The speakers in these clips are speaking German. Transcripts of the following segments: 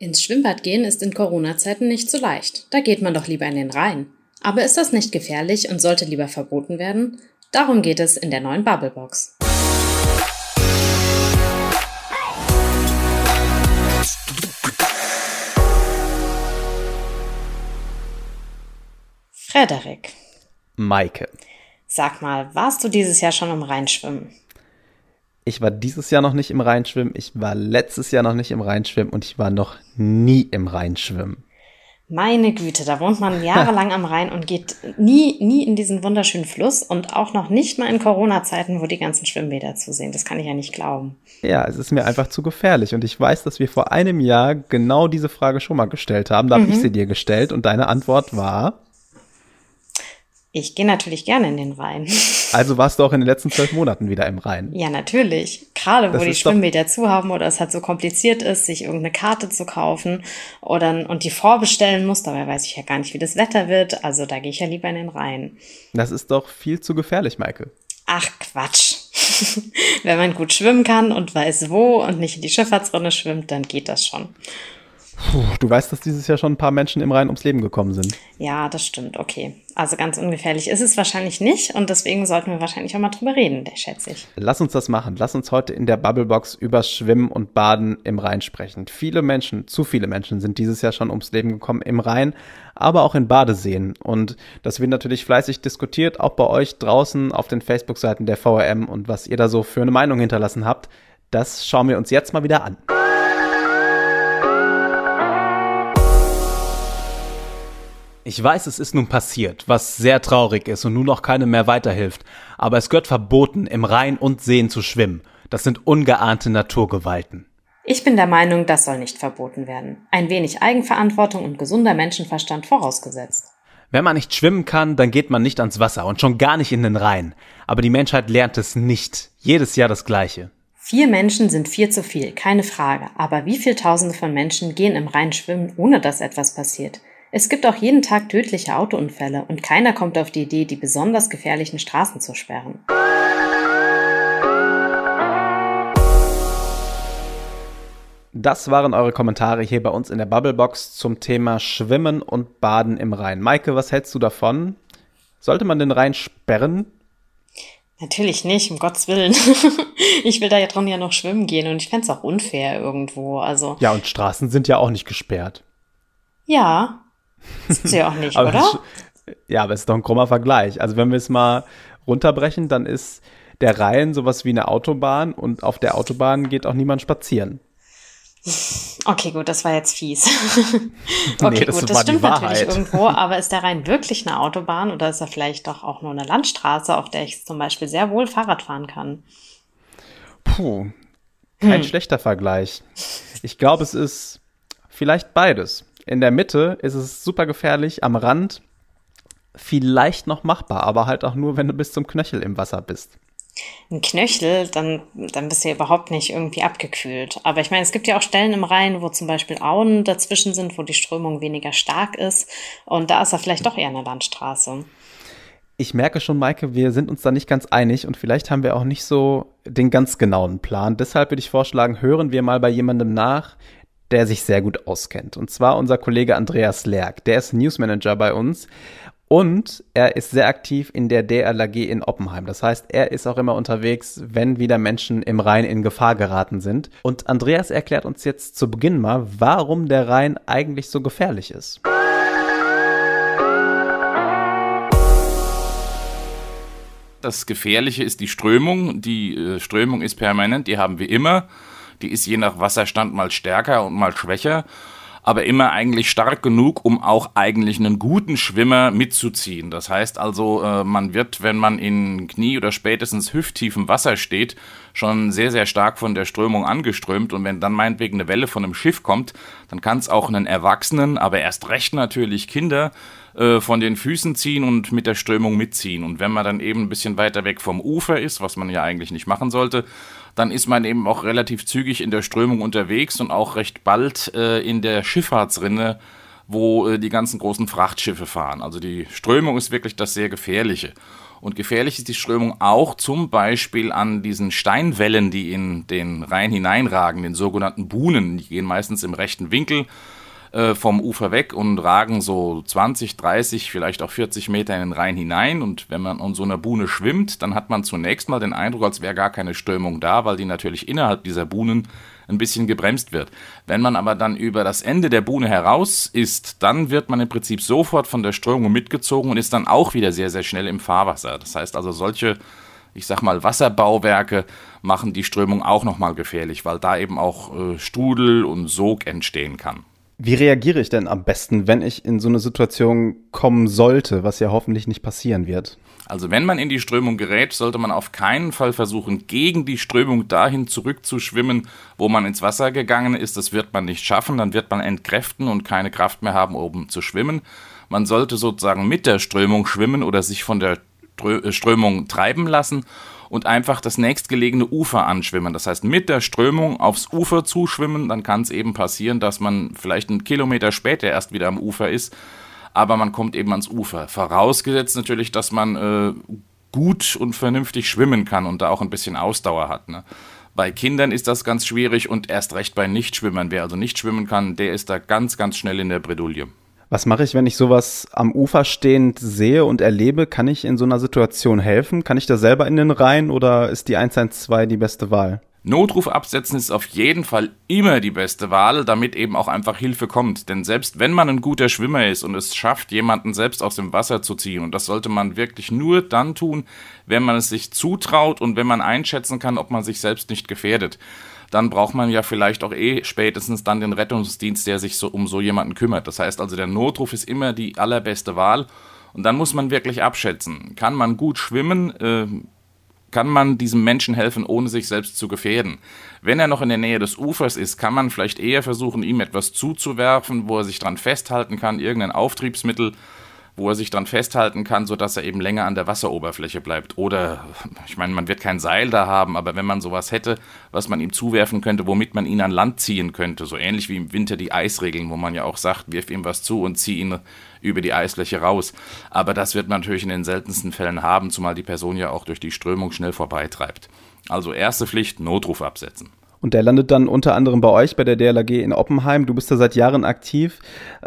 Ins Schwimmbad gehen ist in Corona-Zeiten nicht so leicht. Da geht man doch lieber in den Rhein. Aber ist das nicht gefährlich und sollte lieber verboten werden? Darum geht es in der neuen Bubblebox. Frederik. Maike. Sag mal, warst du dieses Jahr schon im Rhein schwimmen? Ich war dieses Jahr noch nicht im Rheinschwimmen, ich war letztes Jahr noch nicht im Rheinschwimmen und ich war noch nie im Rheinschwimmen. Meine Güte, da wohnt man jahrelang am Rhein und geht nie, nie in diesen wunderschönen Fluss und auch noch nicht mal in Corona-Zeiten, wo die ganzen Schwimmbäder zu sehen. Das kann ich ja nicht glauben. Ja, es ist mir einfach zu gefährlich und ich weiß, dass wir vor einem Jahr genau diese Frage schon mal gestellt haben. Da mhm. habe ich sie dir gestellt und deine Antwort war? Ich gehe natürlich gerne in den Rhein. Also warst du auch in den letzten zwölf Monaten wieder im Rhein? Ja, natürlich. Gerade wo die Schwimmbäder zu haben oder es halt so kompliziert ist, sich irgendeine Karte zu kaufen oder und die vorbestellen muss. Dabei weiß ich ja gar nicht, wie das Wetter wird. Also da gehe ich ja lieber in den Rhein. Das ist doch viel zu gefährlich, Maike. Ach Quatsch. Wenn man gut schwimmen kann und weiß wo und nicht in die Schifffahrtsrinne schwimmt, dann geht das schon. Puh, du weißt, dass dieses Jahr schon ein paar Menschen im Rhein ums Leben gekommen sind. Ja, das stimmt, okay. Also ganz ungefährlich ist es wahrscheinlich nicht und deswegen sollten wir wahrscheinlich auch mal drüber reden, schätze ich. Lass uns das machen. Lass uns heute in der Bubblebox über Schwimmen und Baden im Rhein sprechen. Viele Menschen, zu viele Menschen sind dieses Jahr schon ums Leben gekommen im Rhein, aber auch in Badeseen. Und das wird natürlich fleißig diskutiert, auch bei euch draußen auf den Facebook-Seiten der VRM und was ihr da so für eine Meinung hinterlassen habt. Das schauen wir uns jetzt mal wieder an. Ich weiß, es ist nun passiert, was sehr traurig ist und nun noch keinem mehr weiterhilft, aber es gehört verboten, im Rhein und Seen zu schwimmen. Das sind ungeahnte Naturgewalten. Ich bin der Meinung, das soll nicht verboten werden. Ein wenig Eigenverantwortung und gesunder Menschenverstand vorausgesetzt. Wenn man nicht schwimmen kann, dann geht man nicht ans Wasser und schon gar nicht in den Rhein. Aber die Menschheit lernt es nicht. Jedes Jahr das Gleiche. Vier Menschen sind vier zu viel, keine Frage. Aber wie viele Tausende von Menschen gehen im Rhein schwimmen, ohne dass etwas passiert? Es gibt auch jeden Tag tödliche Autounfälle und keiner kommt auf die Idee, die besonders gefährlichen Straßen zu sperren. Das waren eure Kommentare hier bei uns in der Bubblebox zum Thema Schwimmen und Baden im Rhein. Maike, was hältst du davon? Sollte man den Rhein sperren? Natürlich nicht, um Gottes Willen. ich will da ja dran ja noch schwimmen gehen und ich fände es auch unfair irgendwo. Also. Ja, und Straßen sind ja auch nicht gesperrt. Ja, sind sie auch nicht, oder? Ist, ja, aber es ist doch ein krummer Vergleich. Also wenn wir es mal runterbrechen, dann ist der Rhein sowas wie eine Autobahn und auf der Autobahn geht auch niemand spazieren. Okay, gut, das war jetzt fies. okay, nee, das gut, das stimmt natürlich irgendwo, aber ist der Rhein wirklich eine Autobahn oder ist er vielleicht doch auch nur eine Landstraße, auf der ich zum Beispiel sehr wohl Fahrrad fahren kann? Puh, kein hm. schlechter Vergleich. Ich glaube, es ist vielleicht beides. In der Mitte ist es super gefährlich, am Rand vielleicht noch machbar, aber halt auch nur, wenn du bis zum Knöchel im Wasser bist. Ein Knöchel, dann, dann bist du ja überhaupt nicht irgendwie abgekühlt. Aber ich meine, es gibt ja auch Stellen im Rhein, wo zum Beispiel Auen dazwischen sind, wo die Strömung weniger stark ist. Und da ist er vielleicht doch eher eine Landstraße. Ich merke schon, Maike, wir sind uns da nicht ganz einig und vielleicht haben wir auch nicht so den ganz genauen Plan. Deshalb würde ich vorschlagen, hören wir mal bei jemandem nach, der sich sehr gut auskennt. Und zwar unser Kollege Andreas Lerck. Der ist Newsmanager bei uns. Und er ist sehr aktiv in der DLAG in Oppenheim. Das heißt, er ist auch immer unterwegs, wenn wieder Menschen im Rhein in Gefahr geraten sind. Und Andreas erklärt uns jetzt zu Beginn mal, warum der Rhein eigentlich so gefährlich ist. Das Gefährliche ist die Strömung. Die äh, Strömung ist permanent, die haben wir immer. Die ist je nach Wasserstand mal stärker und mal schwächer, aber immer eigentlich stark genug, um auch eigentlich einen guten Schwimmer mitzuziehen. Das heißt also, äh, man wird, wenn man in Knie- oder spätestens hüfttiefem Wasser steht, schon sehr, sehr stark von der Strömung angeströmt. Und wenn dann meinetwegen eine Welle von einem Schiff kommt, dann kann es auch einen Erwachsenen, aber erst recht natürlich Kinder, äh, von den Füßen ziehen und mit der Strömung mitziehen. Und wenn man dann eben ein bisschen weiter weg vom Ufer ist, was man ja eigentlich nicht machen sollte, dann ist man eben auch relativ zügig in der Strömung unterwegs und auch recht bald äh, in der Schifffahrtsrinne wo äh, die ganzen großen Frachtschiffe fahren. Also die Strömung ist wirklich das sehr gefährliche. Und gefährlich ist die Strömung auch zum Beispiel an diesen Steinwellen, die in den Rhein hineinragen, den sogenannten Buhnen. Die gehen meistens im rechten Winkel äh, vom Ufer weg und ragen so 20, 30, vielleicht auch 40 Meter in den Rhein hinein. Und wenn man an so einer Buhne schwimmt, dann hat man zunächst mal den Eindruck, als wäre gar keine Strömung da, weil die natürlich innerhalb dieser Buhnen ein bisschen gebremst wird. Wenn man aber dann über das Ende der Buhne heraus ist, dann wird man im Prinzip sofort von der Strömung mitgezogen und ist dann auch wieder sehr, sehr schnell im Fahrwasser. Das heißt also, solche, ich sag mal, Wasserbauwerke machen die Strömung auch nochmal gefährlich, weil da eben auch äh, Strudel und Sog entstehen kann. Wie reagiere ich denn am besten, wenn ich in so eine Situation kommen sollte, was ja hoffentlich nicht passieren wird? Also wenn man in die Strömung gerät, sollte man auf keinen Fall versuchen, gegen die Strömung dahin zurückzuschwimmen, wo man ins Wasser gegangen ist. Das wird man nicht schaffen, dann wird man entkräften und keine Kraft mehr haben, oben zu schwimmen. Man sollte sozusagen mit der Strömung schwimmen oder sich von der äh, Strömung treiben lassen und einfach das nächstgelegene Ufer anschwimmen. Das heißt, mit der Strömung aufs Ufer zuschwimmen, dann kann es eben passieren, dass man vielleicht einen Kilometer später erst wieder am Ufer ist aber man kommt eben ans Ufer. Vorausgesetzt natürlich, dass man äh, gut und vernünftig schwimmen kann und da auch ein bisschen Ausdauer hat. Ne? Bei Kindern ist das ganz schwierig und erst recht bei Nichtschwimmern. Wer also nicht schwimmen kann, der ist da ganz, ganz schnell in der Bredouille. Was mache ich, wenn ich sowas am Ufer stehend sehe und erlebe? Kann ich in so einer Situation helfen? Kann ich da selber in den Rhein oder ist die 112 die beste Wahl? Notruf absetzen ist auf jeden Fall immer die beste Wahl, damit eben auch einfach Hilfe kommt. Denn selbst wenn man ein guter Schwimmer ist und es schafft, jemanden selbst aus dem Wasser zu ziehen, und das sollte man wirklich nur dann tun, wenn man es sich zutraut und wenn man einschätzen kann, ob man sich selbst nicht gefährdet, dann braucht man ja vielleicht auch eh spätestens dann den Rettungsdienst, der sich so um so jemanden kümmert. Das heißt also, der Notruf ist immer die allerbeste Wahl. Und dann muss man wirklich abschätzen. Kann man gut schwimmen? Äh, kann man diesem Menschen helfen, ohne sich selbst zu gefährden. Wenn er noch in der Nähe des Ufers ist, kann man vielleicht eher versuchen, ihm etwas zuzuwerfen, wo er sich dran festhalten kann, irgendein Auftriebsmittel, wo er sich dran festhalten kann, sodass er eben länger an der Wasseroberfläche bleibt. Oder, ich meine, man wird kein Seil da haben, aber wenn man sowas hätte, was man ihm zuwerfen könnte, womit man ihn an Land ziehen könnte, so ähnlich wie im Winter die Eisregeln, wo man ja auch sagt, wirf ihm was zu und zieh ihn über die Eisfläche raus. Aber das wird man natürlich in den seltensten Fällen haben, zumal die Person ja auch durch die Strömung schnell vorbeitreibt. Also erste Pflicht, Notruf absetzen. Und der landet dann unter anderem bei euch bei der DLAG in Oppenheim. Du bist da seit Jahren aktiv.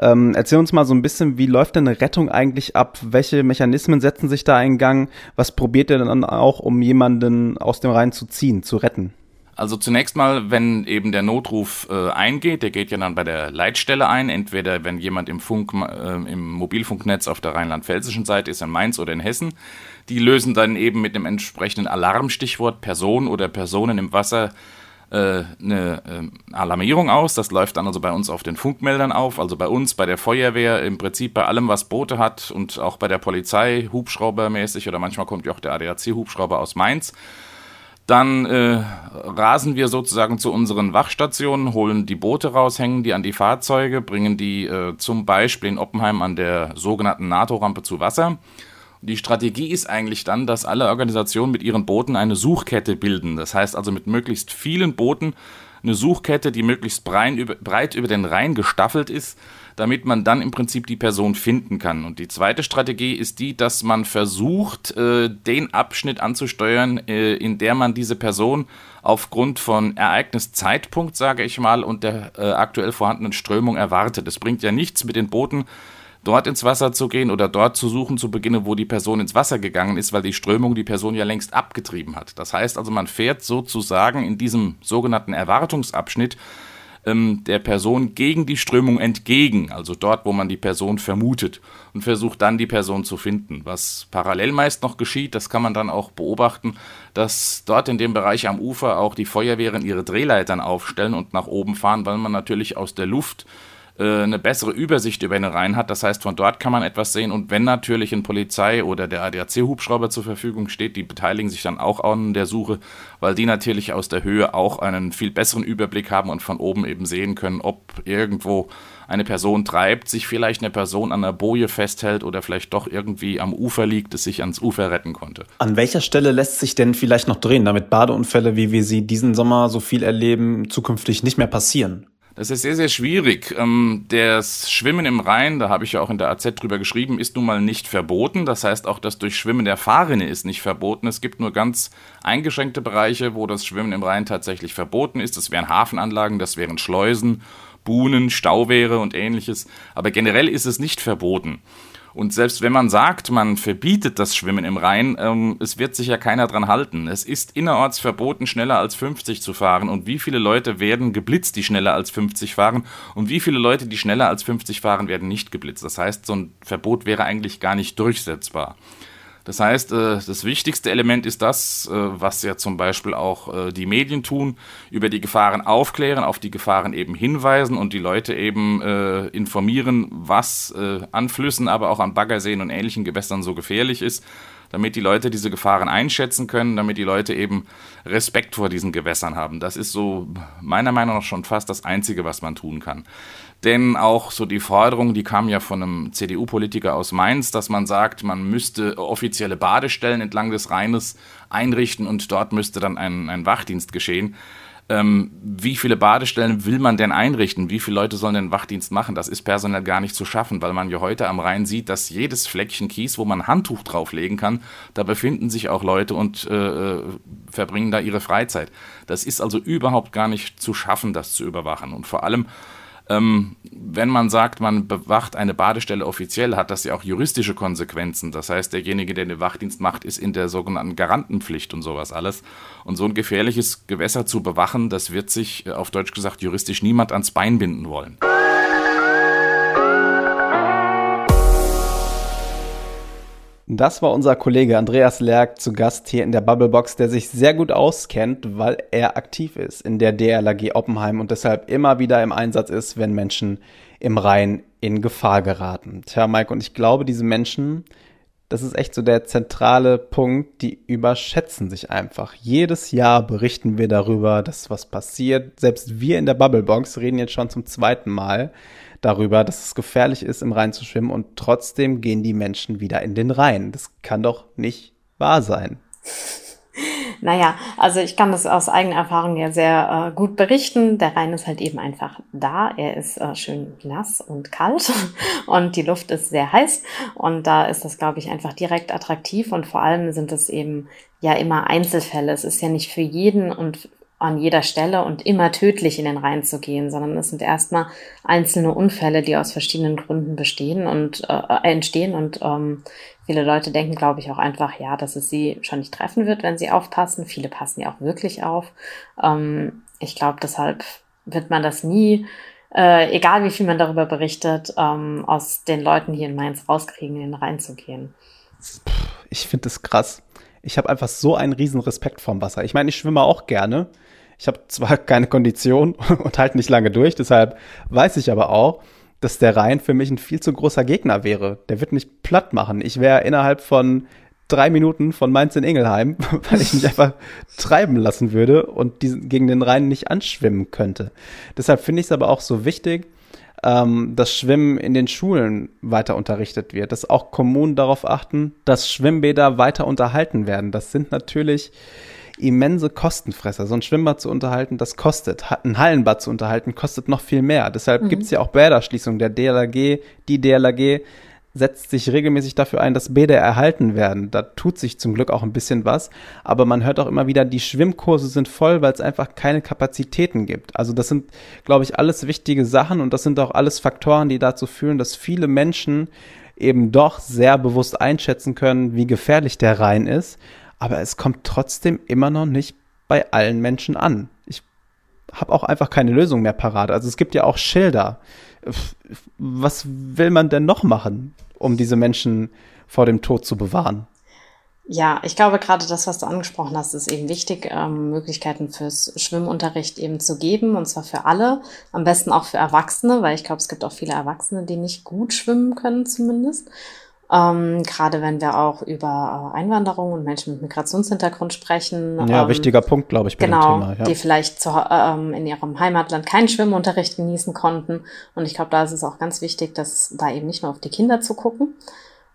Ähm, erzähl uns mal so ein bisschen, wie läuft denn eine Rettung eigentlich ab? Welche Mechanismen setzen sich da in Gang? Was probiert ihr dann auch, um jemanden aus dem Rhein zu ziehen, zu retten? Also zunächst mal, wenn eben der Notruf äh, eingeht, der geht ja dann bei der Leitstelle ein, entweder wenn jemand im Funk, äh, im Mobilfunknetz auf der rheinland-pfälzischen Seite ist, in Mainz oder in Hessen, die lösen dann eben mit dem entsprechenden Alarmstichwort Person oder Personen im Wasser eine äh, Alarmierung aus. Das läuft dann also bei uns auf den Funkmeldern auf, also bei uns, bei der Feuerwehr, im Prinzip bei allem, was Boote hat und auch bei der Polizei, Hubschraubermäßig oder manchmal kommt ja auch der ADAC-Hubschrauber aus Mainz. Dann äh, rasen wir sozusagen zu unseren Wachstationen, holen die Boote raus, hängen die an die Fahrzeuge, bringen die äh, zum Beispiel in Oppenheim an der sogenannten NATO-Rampe zu Wasser die Strategie ist eigentlich dann, dass alle Organisationen mit ihren Booten eine Suchkette bilden. Das heißt also mit möglichst vielen Booten eine Suchkette, die möglichst breit über den Rhein gestaffelt ist, damit man dann im Prinzip die Person finden kann. Und die zweite Strategie ist die, dass man versucht, äh, den Abschnitt anzusteuern, äh, in der man diese Person aufgrund von Ereigniszeitpunkt, sage ich mal, und der äh, aktuell vorhandenen Strömung erwartet. Es bringt ja nichts mit den Booten dort ins Wasser zu gehen oder dort zu suchen zu beginnen, wo die Person ins Wasser gegangen ist, weil die Strömung die Person ja längst abgetrieben hat. Das heißt also, man fährt sozusagen in diesem sogenannten Erwartungsabschnitt ähm, der Person gegen die Strömung entgegen, also dort, wo man die Person vermutet und versucht dann die Person zu finden. Was parallel meist noch geschieht, das kann man dann auch beobachten, dass dort in dem Bereich am Ufer auch die Feuerwehren ihre Drehleitern aufstellen und nach oben fahren, weil man natürlich aus der Luft eine bessere Übersicht über den Rhein hat. Das heißt, von dort kann man etwas sehen. Und wenn natürlich ein Polizei oder der ADAC-Hubschrauber zur Verfügung steht, die beteiligen sich dann auch an der Suche, weil die natürlich aus der Höhe auch einen viel besseren Überblick haben und von oben eben sehen können, ob irgendwo eine Person treibt, sich vielleicht eine Person an der Boje festhält oder vielleicht doch irgendwie am Ufer liegt, es sich ans Ufer retten konnte. An welcher Stelle lässt sich denn vielleicht noch drehen, damit Badeunfälle, wie wir sie diesen Sommer so viel erleben, zukünftig nicht mehr passieren? Das ist sehr, sehr schwierig. Ähm, das Schwimmen im Rhein, da habe ich ja auch in der AZ drüber geschrieben, ist nun mal nicht verboten. Das heißt, auch das Durchschwimmen der Fahrrinne ist nicht verboten. Es gibt nur ganz eingeschränkte Bereiche, wo das Schwimmen im Rhein tatsächlich verboten ist. Das wären Hafenanlagen, das wären Schleusen, Buhnen, Stauwehre und ähnliches. Aber generell ist es nicht verboten. Und selbst wenn man sagt, man verbietet das Schwimmen im Rhein, ähm, es wird sich ja keiner dran halten. Es ist innerorts verboten, schneller als 50 zu fahren. Und wie viele Leute werden geblitzt, die schneller als 50 fahren? Und wie viele Leute, die schneller als 50 fahren, werden nicht geblitzt? Das heißt, so ein Verbot wäre eigentlich gar nicht durchsetzbar. Das heißt, äh, das wichtigste Element ist das, äh, was ja zum Beispiel auch äh, die Medien tun, über die Gefahren aufklären, auf die Gefahren eben hinweisen und die Leute eben informieren, was an Flüssen, aber auch an Baggerseen und ähnlichen Gewässern so gefährlich ist damit die Leute diese Gefahren einschätzen können, damit die Leute eben Respekt vor diesen Gewässern haben. Das ist so meiner Meinung nach schon fast das Einzige, was man tun kann. Denn auch so die Forderung, die kam ja von einem CDU-Politiker aus Mainz, dass man sagt, man müsste offizielle Badestellen entlang des Rheines einrichten und dort müsste dann ein, ein Wachdienst geschehen ähm, wie viele Badestellen will man denn einrichten? Wie viele Leute sollen denn Wachdienst machen? Das ist personell gar nicht zu schaffen, weil man ja heute am Rhein sieht, dass jedes Fleckchen Kies, wo man Handtuch drauflegen kann, da befinden sich auch Leute und äh, äh, verbringen da ihre Freizeit. Das ist also überhaupt gar nicht zu schaffen, das zu überwachen. Und vor allem ähm, wenn man sagt, man bewacht eine Badestelle offiziell, hat das ja auch juristische Konsequenzen. Das heißt, derjenige, der den Wachdienst macht, ist in der sogenannten Garantenpflicht und sowas alles. Und so ein gefährliches Gewässer zu bewachen, das wird sich äh, auf Deutsch gesagt juristisch niemand ans Bein binden wollen. Das war unser Kollege Andreas Lerck zu Gast hier in der Bubblebox, der sich sehr gut auskennt, weil er aktiv ist in der DLAG Oppenheim und deshalb immer wieder im Einsatz ist, wenn Menschen im Rhein in Gefahr geraten. Tja, Mike, und ich glaube, diese Menschen, das ist echt so der zentrale Punkt, die überschätzen sich einfach. Jedes Jahr berichten wir darüber, dass was passiert. Selbst wir in der Bubblebox reden jetzt schon zum zweiten Mal darüber, dass es gefährlich ist, im Rhein zu schwimmen und trotzdem gehen die Menschen wieder in den Rhein. Das kann doch nicht wahr sein. Naja, also ich kann das aus eigener Erfahrung ja sehr äh, gut berichten. Der Rhein ist halt eben einfach da. Er ist äh, schön nass und kalt und die Luft ist sehr heiß. Und da ist das, glaube ich, einfach direkt attraktiv. Und vor allem sind es eben ja immer Einzelfälle. Es ist ja nicht für jeden und an jeder Stelle und immer tödlich in den Rhein zu gehen, sondern es sind erstmal einzelne Unfälle, die aus verschiedenen Gründen bestehen und äh, entstehen und ähm, viele Leute denken, glaube ich, auch einfach, ja, dass es sie schon nicht treffen wird, wenn sie aufpassen. Viele passen ja auch wirklich auf. Ähm, ich glaube, deshalb wird man das nie, äh, egal wie viel man darüber berichtet, ähm, aus den Leuten hier in Mainz rauskriegen, in den Rhein zu gehen. Ich finde das krass. Ich habe einfach so einen riesen Respekt vorm Wasser. Ich meine, ich schwimme auch gerne. Ich habe zwar keine Kondition und halte nicht lange durch, deshalb weiß ich aber auch, dass der Rhein für mich ein viel zu großer Gegner wäre. Der wird mich platt machen. Ich wäre innerhalb von drei Minuten von Mainz in Ingelheim, weil ich mich einfach treiben lassen würde und diesen, gegen den Rhein nicht anschwimmen könnte. Deshalb finde ich es aber auch so wichtig, ähm, dass Schwimmen in den Schulen weiter unterrichtet wird, dass auch Kommunen darauf achten, dass Schwimmbäder weiter unterhalten werden. Das sind natürlich immense Kostenfresser. So ein Schwimmbad zu unterhalten, das kostet. Ein Hallenbad zu unterhalten, kostet noch viel mehr. Deshalb mhm. gibt es ja auch Bäderschließungen. Der DLAG, die DLAG setzt sich regelmäßig dafür ein, dass Bäder erhalten werden. Da tut sich zum Glück auch ein bisschen was. Aber man hört auch immer wieder, die Schwimmkurse sind voll, weil es einfach keine Kapazitäten gibt. Also das sind, glaube ich, alles wichtige Sachen und das sind auch alles Faktoren, die dazu führen, dass viele Menschen eben doch sehr bewusst einschätzen können, wie gefährlich der Rhein ist aber es kommt trotzdem immer noch nicht bei allen Menschen an. Ich habe auch einfach keine Lösung mehr parat. Also es gibt ja auch Schilder. Was will man denn noch machen, um diese Menschen vor dem Tod zu bewahren? Ja, ich glaube gerade das, was du angesprochen hast, ist eben wichtig, ähm, Möglichkeiten fürs Schwimmunterricht eben zu geben, und zwar für alle, am besten auch für Erwachsene, weil ich glaube, es gibt auch viele Erwachsene, die nicht gut schwimmen können zumindest. Ähm, gerade wenn wir auch über äh, Einwanderung und Menschen mit Migrationshintergrund sprechen. Ja, ähm, wichtiger Punkt, glaube ich, bei genau, dem Thema. Ja. Die vielleicht zu, ähm, in ihrem Heimatland keinen Schwimmunterricht genießen konnten. Und ich glaube, da ist es auch ganz wichtig, dass da eben nicht nur auf die Kinder zu gucken,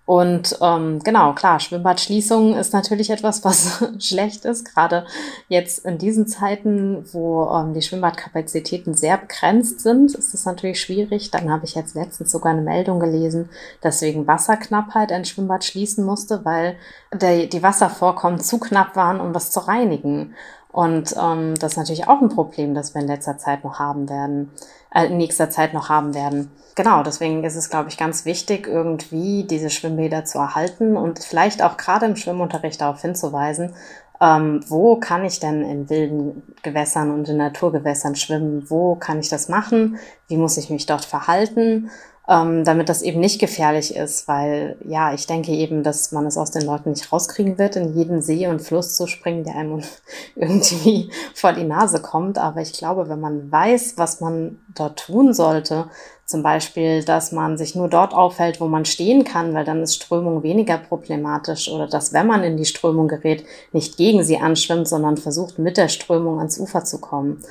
Und ähm, genau, klar, Schwimmbadschließung ist natürlich etwas, was schlecht ist, gerade jetzt in diesen Zeiten, wo ähm, die Schwimmbadkapazitäten sehr begrenzt sind, ist es natürlich schwierig. Dann habe ich jetzt letztens sogar eine Meldung gelesen, dass wegen Wasserknappheit ein Schwimmbad schließen musste, weil der, die Wasservorkommen zu knapp waren, um das zu reinigen. Und ähm, das ist natürlich auch ein Problem, das wir in letzter Zeit noch haben werden, äh, in nächster Zeit noch haben werden. Genau, deswegen ist es, glaube ich, ganz wichtig, irgendwie diese Schwimmbäder zu erhalten und vielleicht auch gerade im Schwimmunterricht darauf hinzuweisen, ähm, wo kann ich denn in wilden Gewässern und in Naturgewässern schwimmen? Wo kann ich das machen? Wie muss ich mich dort verhalten? Ähm, damit das eben nicht gefährlich ist, weil ja, ich denke eben, dass man es aus den Leuten nicht rauskriegen wird, in jeden See und Fluss zu springen, der einem irgendwie vor die Nase kommt. Aber ich glaube, wenn man weiß, was man dort tun sollte, zum Beispiel, dass man sich nur dort aufhält, wo man stehen kann, weil dann ist Strömung weniger problematisch oder dass, wenn man in die Strömung gerät, nicht gegen sie anschwimmt, sondern versucht, mit der Strömung ans Ufer zu kommen.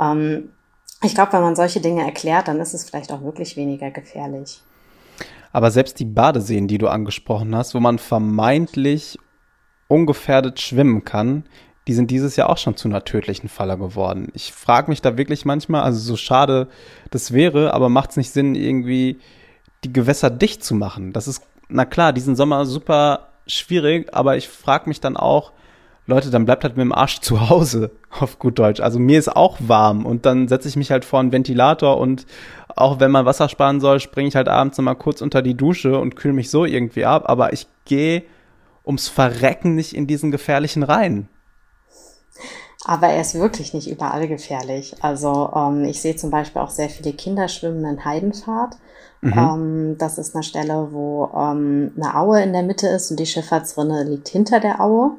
Ähm, ich glaube, wenn man solche Dinge erklärt, dann ist es vielleicht auch wirklich weniger gefährlich. Aber selbst die Badeseen, die du angesprochen hast, wo man vermeintlich ungefährdet schwimmen kann, die sind dieses Jahr auch schon zu einer tödlichen Falle geworden. Ich frage mich da wirklich manchmal, also so schade das wäre, aber macht es nicht Sinn, irgendwie die Gewässer dicht zu machen? Das ist, na klar, diesen Sommer super schwierig, aber ich frage mich dann auch, Leute, dann bleibt halt mit dem Arsch zu Hause, auf gut Deutsch. Also mir ist auch warm und dann setze ich mich halt vor einen Ventilator und auch wenn man Wasser sparen soll, springe ich halt abends nochmal kurz unter die Dusche und kühle mich so irgendwie ab. Aber ich gehe ums Verrecken nicht in diesen gefährlichen Reihen. Aber er ist wirklich nicht überall gefährlich. Also ähm, ich sehe zum Beispiel auch sehr viele Kinder schwimmen in Heidenfahrt. Mhm. Ähm, das ist eine Stelle, wo ähm, eine Aue in der Mitte ist und die Schifffahrtsrinne liegt hinter der Aue.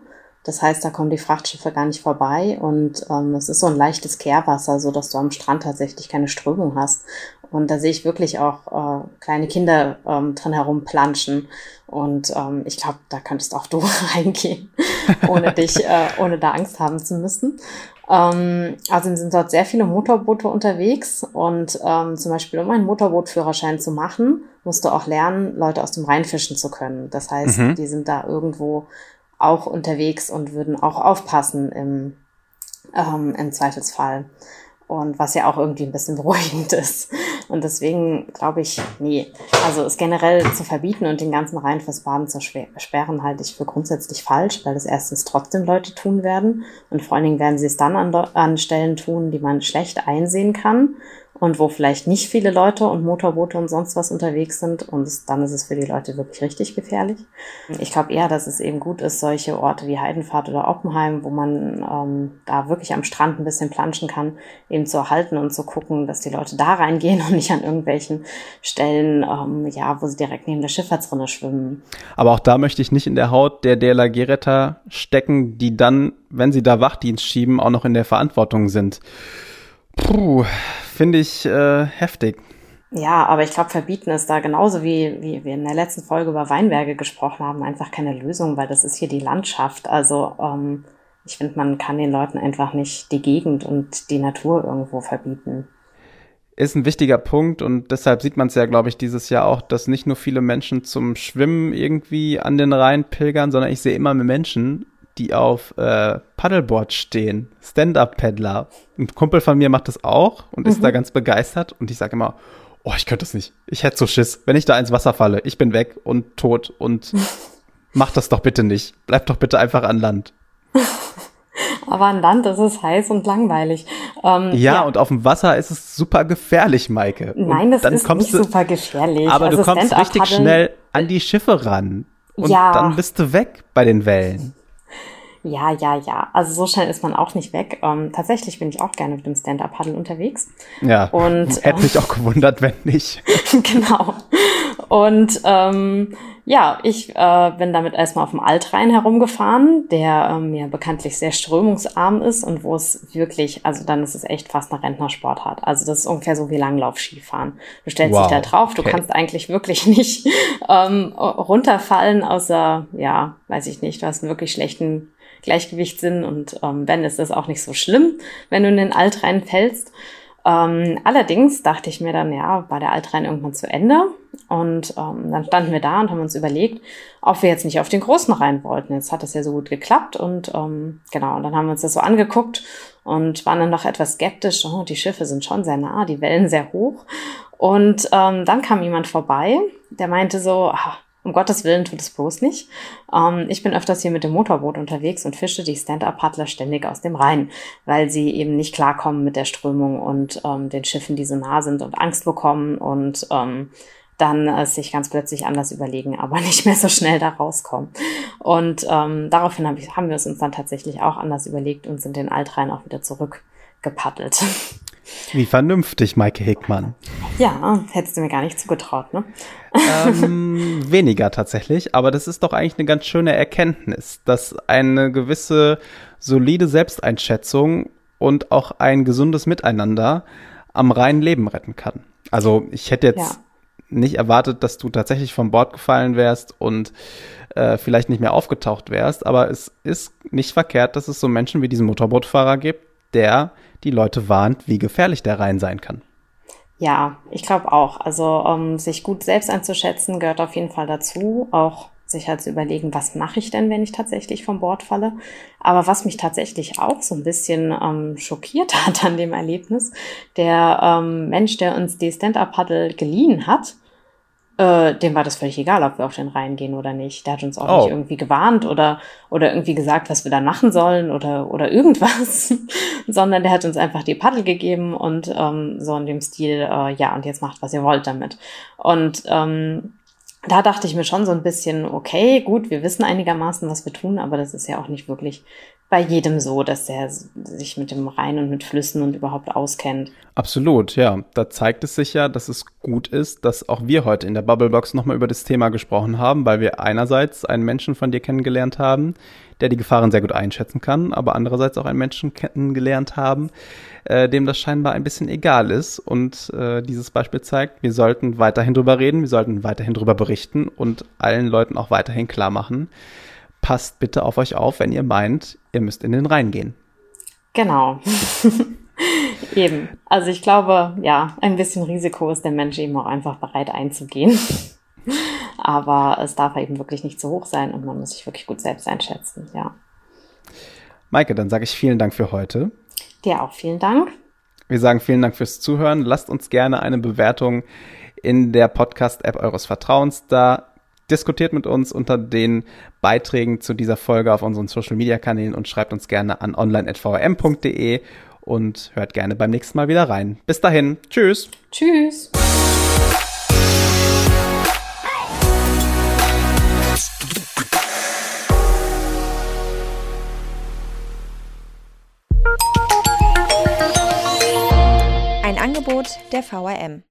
Das heißt, da kommen die Frachtschiffe gar nicht vorbei und ähm, es ist so ein leichtes Kehrwasser, so dass du am Strand tatsächlich keine Strömung hast. Und da sehe ich wirklich auch äh, kleine Kinder ähm, drin herumplanschen. Und ähm, ich glaube, da könntest auch du reingehen, ohne dich, äh, ohne da Angst haben zu müssen. Ähm, also sind dort sehr viele Motorboote unterwegs und ähm, zum Beispiel, um einen Motorbootführerschein zu machen, musst du auch lernen, Leute aus dem Rhein fischen zu können. Das heißt, mhm. die sind da irgendwo auch unterwegs und würden auch aufpassen im, ähm, im Zweifelsfall. Und was ja auch irgendwie ein bisschen beruhigend ist. Und deswegen glaube ich, nee, also es generell zu verbieten und den ganzen Rhein fürs Baden zu sperren, halte ich für grundsätzlich falsch, weil das erstens trotzdem Leute tun werden und vor allen Dingen werden sie es dann an, an Stellen tun, die man schlecht einsehen kann und wo vielleicht nicht viele Leute und Motorboote und sonst was unterwegs sind und dann ist es für die Leute wirklich richtig gefährlich. Ich glaube eher, dass es eben gut ist, solche Orte wie Heidenfahrt oder Oppenheim, wo man ähm, da wirklich am Strand ein bisschen planschen kann, eben zu erhalten und zu gucken, dass die Leute da reingehen und nicht an irgendwelchen Stellen, ähm, ja, wo sie direkt neben der Schifffahrtsrinne schwimmen. Aber auch da möchte ich nicht in der Haut der DLRG-Retter stecken, die dann, wenn sie da Wachdienst schieben, auch noch in der Verantwortung sind. Puh, finde ich äh, heftig. Ja, aber ich glaube, verbieten ist da genauso wie, wie wir in der letzten Folge über Weinberge gesprochen haben, einfach keine Lösung, weil das ist hier die Landschaft. Also ähm, ich finde, man kann den Leuten einfach nicht die Gegend und die Natur irgendwo verbieten. Ist ein wichtiger Punkt und deshalb sieht man es ja, glaube ich, dieses Jahr auch, dass nicht nur viele Menschen zum Schwimmen irgendwie an den Rhein pilgern, sondern ich sehe immer mehr Menschen, die auf äh, Paddleboard stehen, Stand-up-Paddler. Ein Kumpel von mir macht das auch und mhm. ist da ganz begeistert und ich sage immer, oh, ich könnte das nicht. Ich hätte so Schiss. Wenn ich da ins Wasser falle, ich bin weg und tot und mach das doch bitte nicht. Bleib doch bitte einfach an Land. Aber an Land ist es heiß und langweilig. Ähm, ja, ja, und auf dem Wasser ist es super gefährlich, Maike. Nein, das ist nicht du, super gefährlich. Aber also du kommst richtig schnell an die Schiffe ran. Und ja. dann bist du weg bei den Wellen. Ja, ja, ja. Also so schnell ist man auch nicht weg. Ähm, tatsächlich bin ich auch gerne mit dem Stand-Up-Paddle unterwegs. Ja. Und hätte ähm, mich auch gewundert, wenn nicht. genau. Und ähm, ja, ich äh, bin damit erstmal auf dem Altrhein herumgefahren, der ähm, ja bekanntlich sehr strömungsarm ist und wo es wirklich, also dann ist es echt fast eine Rentnersportart. Also das ist ungefähr so wie Langlauf-Skifahren. Du stellst wow. dich da drauf, du okay. kannst eigentlich wirklich nicht ähm, runterfallen, außer, ja, weiß ich nicht, du hast einen wirklich schlechten Gleichgewichtssinn und ähm, wenn, ist das auch nicht so schlimm, wenn du in den Altrhein fällst. Ähm, allerdings dachte ich mir dann, ja, war der Altrhein irgendwann zu Ende Und ähm, dann standen wir da und haben uns überlegt, ob wir jetzt nicht auf den großen rein wollten. Jetzt hat das ja so gut geklappt und ähm, genau, und dann haben wir uns das so angeguckt und waren dann noch etwas skeptisch. Oh, die Schiffe sind schon sehr nah, die Wellen sehr hoch. Und ähm, dann kam jemand vorbei, der meinte so, ach, um Gottes Willen tut es bloß nicht. Ähm, ich bin öfters hier mit dem Motorboot unterwegs und fische die Stand-Up-Paddler ständig aus dem Rhein, weil sie eben nicht klarkommen mit der Strömung und ähm, den Schiffen, die so nah sind und Angst bekommen und ähm, dann äh, sich ganz plötzlich anders überlegen, aber nicht mehr so schnell da rauskommen. Und ähm, daraufhin hab ich, haben wir es uns dann tatsächlich auch anders überlegt und sind den Altrhein auch wieder zurückgepaddelt. Wie vernünftig, Maike Hickmann. Ja, hättest du mir gar nicht zugetraut, ne? Ähm, weniger tatsächlich, aber das ist doch eigentlich eine ganz schöne Erkenntnis, dass eine gewisse solide Selbsteinschätzung und auch ein gesundes Miteinander am reinen Leben retten kann. Also ich hätte jetzt ja. nicht erwartet, dass du tatsächlich vom Bord gefallen wärst und äh, vielleicht nicht mehr aufgetaucht wärst, aber es ist nicht verkehrt, dass es so Menschen wie diesen Motorbootfahrer gibt, der die Leute warnt, wie gefährlich der Rhein sein kann. Ja, ich glaube auch. Also um, sich gut selbst einzuschätzen, gehört auf jeden Fall dazu. Auch sich halt zu überlegen, was mache ich denn, wenn ich tatsächlich vom Bord falle. Aber was mich tatsächlich auch so ein bisschen ähm, schockiert hat an dem Erlebnis, der ähm, Mensch, der uns die Stand-Up-Paddle geliehen hat, äh, dem war das völlig egal, ob wir auf den Rhein gehen oder nicht. Der hat uns auch oh. nicht irgendwie gewarnt oder, oder irgendwie gesagt, was wir da machen sollen oder, oder irgendwas, sondern der hat uns einfach die Paddel gegeben und ähm, so in dem Stil, äh, ja, und jetzt macht, was ihr wollt damit. Und ähm, da dachte ich mir schon so ein bisschen, okay, gut, wir wissen einigermaßen, was wir tun, aber das ist ja auch nicht wirklich bei jedem so, dass der sich mit dem Rhein und mit Flüssen und überhaupt auskennt. Absolut, ja. Da zeigt es sich ja, dass es gut ist, dass auch wir heute in der Bubblebox nochmal über das Thema gesprochen haben, weil wir einerseits einen Menschen von dir kennengelernt haben, der die Gefahren sehr gut einschätzen kann, aber andererseits auch einen Menschen kennengelernt haben, äh, dem das scheinbar ein bisschen egal ist. Und äh, dieses Beispiel zeigt, wir sollten weiterhin drüber reden, wir sollten weiterhin drüber berichten und allen Leuten auch weiterhin klar machen, passt bitte auf euch auf, wenn ihr meint, ihr müsst in den Rhein gehen. Genau. eben. Also ich glaube, ja, ein bisschen Risiko ist der Mensch eben auch einfach bereit einzugehen. Aber es darf eben wirklich nicht zu hoch sein und man muss sich wirklich gut selbst einschätzen, ja. Maike, dann sage ich vielen Dank für heute. Dir auch vielen Dank. Wir sagen vielen Dank fürs Zuhören. Lasst uns gerne eine Bewertung in der Podcast-App eures Vertrauens da diskutiert mit uns unter den Beiträgen zu dieser Folge auf unseren Social Media Kanälen und schreibt uns gerne an online.vrm.de und hört gerne beim nächsten Mal wieder rein. Bis dahin. Tschüss. Tschüss. Ein Angebot der VRM.